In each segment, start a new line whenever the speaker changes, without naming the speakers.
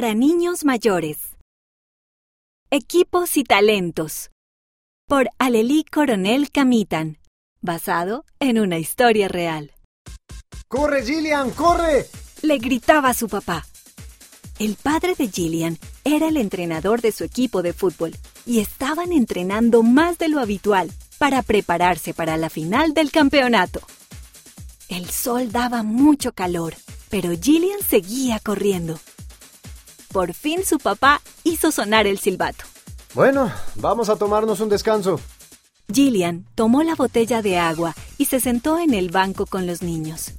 para niños mayores. Equipos y talentos. Por Alelí Coronel Camitan, basado en una historia real.
¡Corre, Gillian, corre!
Le gritaba a su papá. El padre de Gillian era el entrenador de su equipo de fútbol y estaban entrenando más de lo habitual para prepararse para la final del campeonato. El sol daba mucho calor, pero Gillian seguía corriendo. Por fin su papá hizo sonar el silbato.
Bueno, vamos a tomarnos un descanso.
Gillian tomó la botella de agua y se sentó en el banco con los niños.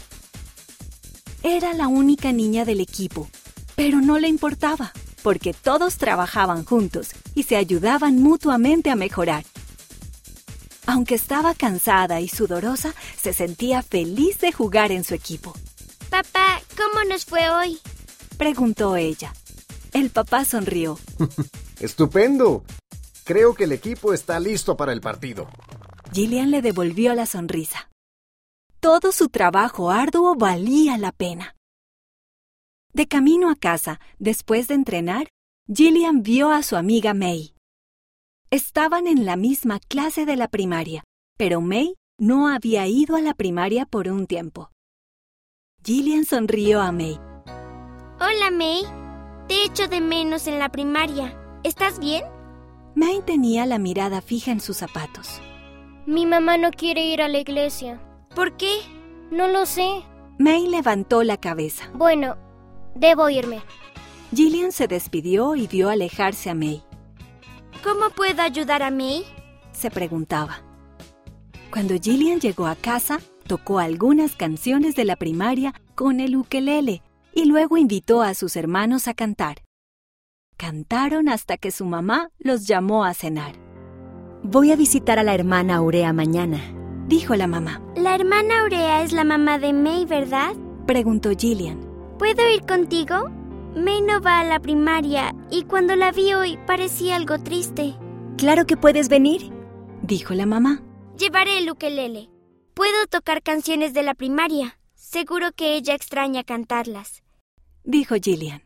Era la única niña del equipo pero no le importaba, porque todos trabajaban juntos y se ayudaban mutuamente a mejorar. Aunque estaba cansada y sudorosa, se sentía feliz de jugar en su equipo.
Papá, ¿cómo nos fue hoy?
Preguntó ella. El papá sonrió.
Estupendo. Creo que el equipo está listo para el partido.
Gillian le devolvió la sonrisa. Todo su trabajo arduo valía la pena. De camino a casa, después de entrenar, Gillian vio a su amiga May. Estaban en la misma clase de la primaria, pero May no había ido a la primaria por un tiempo. Gillian sonrió a May.
Hola May, te echo de menos en la primaria. ¿Estás bien?
May tenía la mirada fija en sus zapatos.
Mi mamá no quiere ir a la iglesia.
¿Por qué?
No lo sé.
May levantó la cabeza.
Bueno, Debo irme.
Gillian se despidió y vio alejarse a May.
¿Cómo puedo ayudar a May?
se preguntaba. Cuando Gillian llegó a casa, tocó algunas canciones de la primaria con el ukelele y luego invitó a sus hermanos a cantar. Cantaron hasta que su mamá los llamó a cenar. Voy a visitar a la hermana Aurea mañana, dijo la mamá.
La hermana Aurea es la mamá de May, ¿verdad?
preguntó Gillian.
¿Puedo ir contigo? May no va a la primaria y cuando la vi hoy parecía algo triste.
Claro que puedes venir, dijo la mamá.
Llevaré el ukelele. Puedo tocar canciones de la primaria. Seguro que ella extraña cantarlas,
dijo Gillian.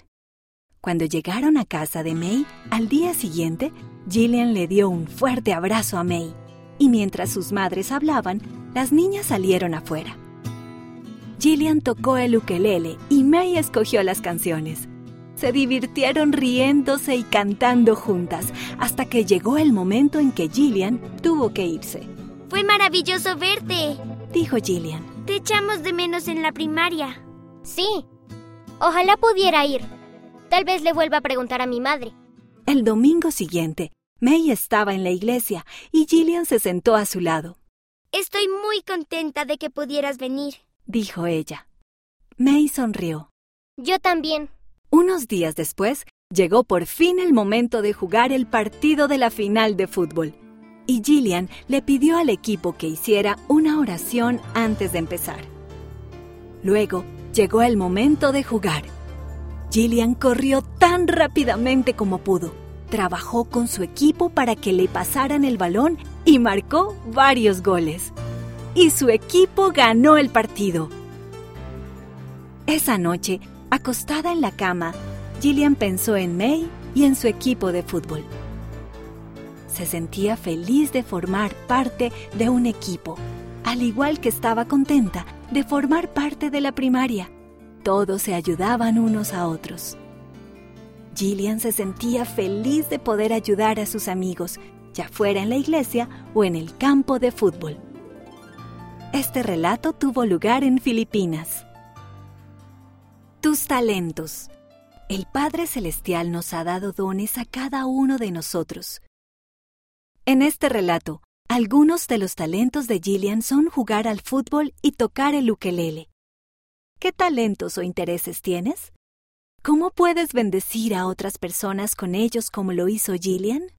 Cuando llegaron a casa de May, al día siguiente, Gillian le dio un fuerte abrazo a May, y mientras sus madres hablaban, las niñas salieron afuera. Gillian tocó el ukelele y May escogió las canciones. Se divirtieron riéndose y cantando juntas hasta que llegó el momento en que Gillian tuvo que irse.
Fue maravilloso verte,
dijo Gillian.
Te echamos de menos en la primaria.
Sí. Ojalá pudiera ir. Tal vez le vuelva a preguntar a mi madre.
El domingo siguiente, May estaba en la iglesia y Gillian se sentó a su lado.
Estoy muy contenta de que pudieras venir
dijo ella. May sonrió.
Yo también.
Unos días después, llegó por fin el momento de jugar el partido de la final de fútbol. Y Gillian le pidió al equipo que hiciera una oración antes de empezar. Luego llegó el momento de jugar. Gillian corrió tan rápidamente como pudo. Trabajó con su equipo para que le pasaran el balón y marcó varios goles y su equipo ganó el partido. Esa noche, acostada en la cama, Gillian pensó en May y en su equipo de fútbol. Se sentía feliz de formar parte de un equipo, al igual que estaba contenta de formar parte de la primaria. Todos se ayudaban unos a otros. Gillian se sentía feliz de poder ayudar a sus amigos, ya fuera en la iglesia o en el campo de fútbol. Este relato tuvo lugar en Filipinas. Tus talentos. El Padre Celestial nos ha dado dones a cada uno de nosotros. En este relato, algunos de los talentos de Gillian son jugar al fútbol y tocar el ukelele. ¿Qué talentos o intereses tienes? ¿Cómo puedes bendecir a otras personas con ellos como lo hizo Gillian?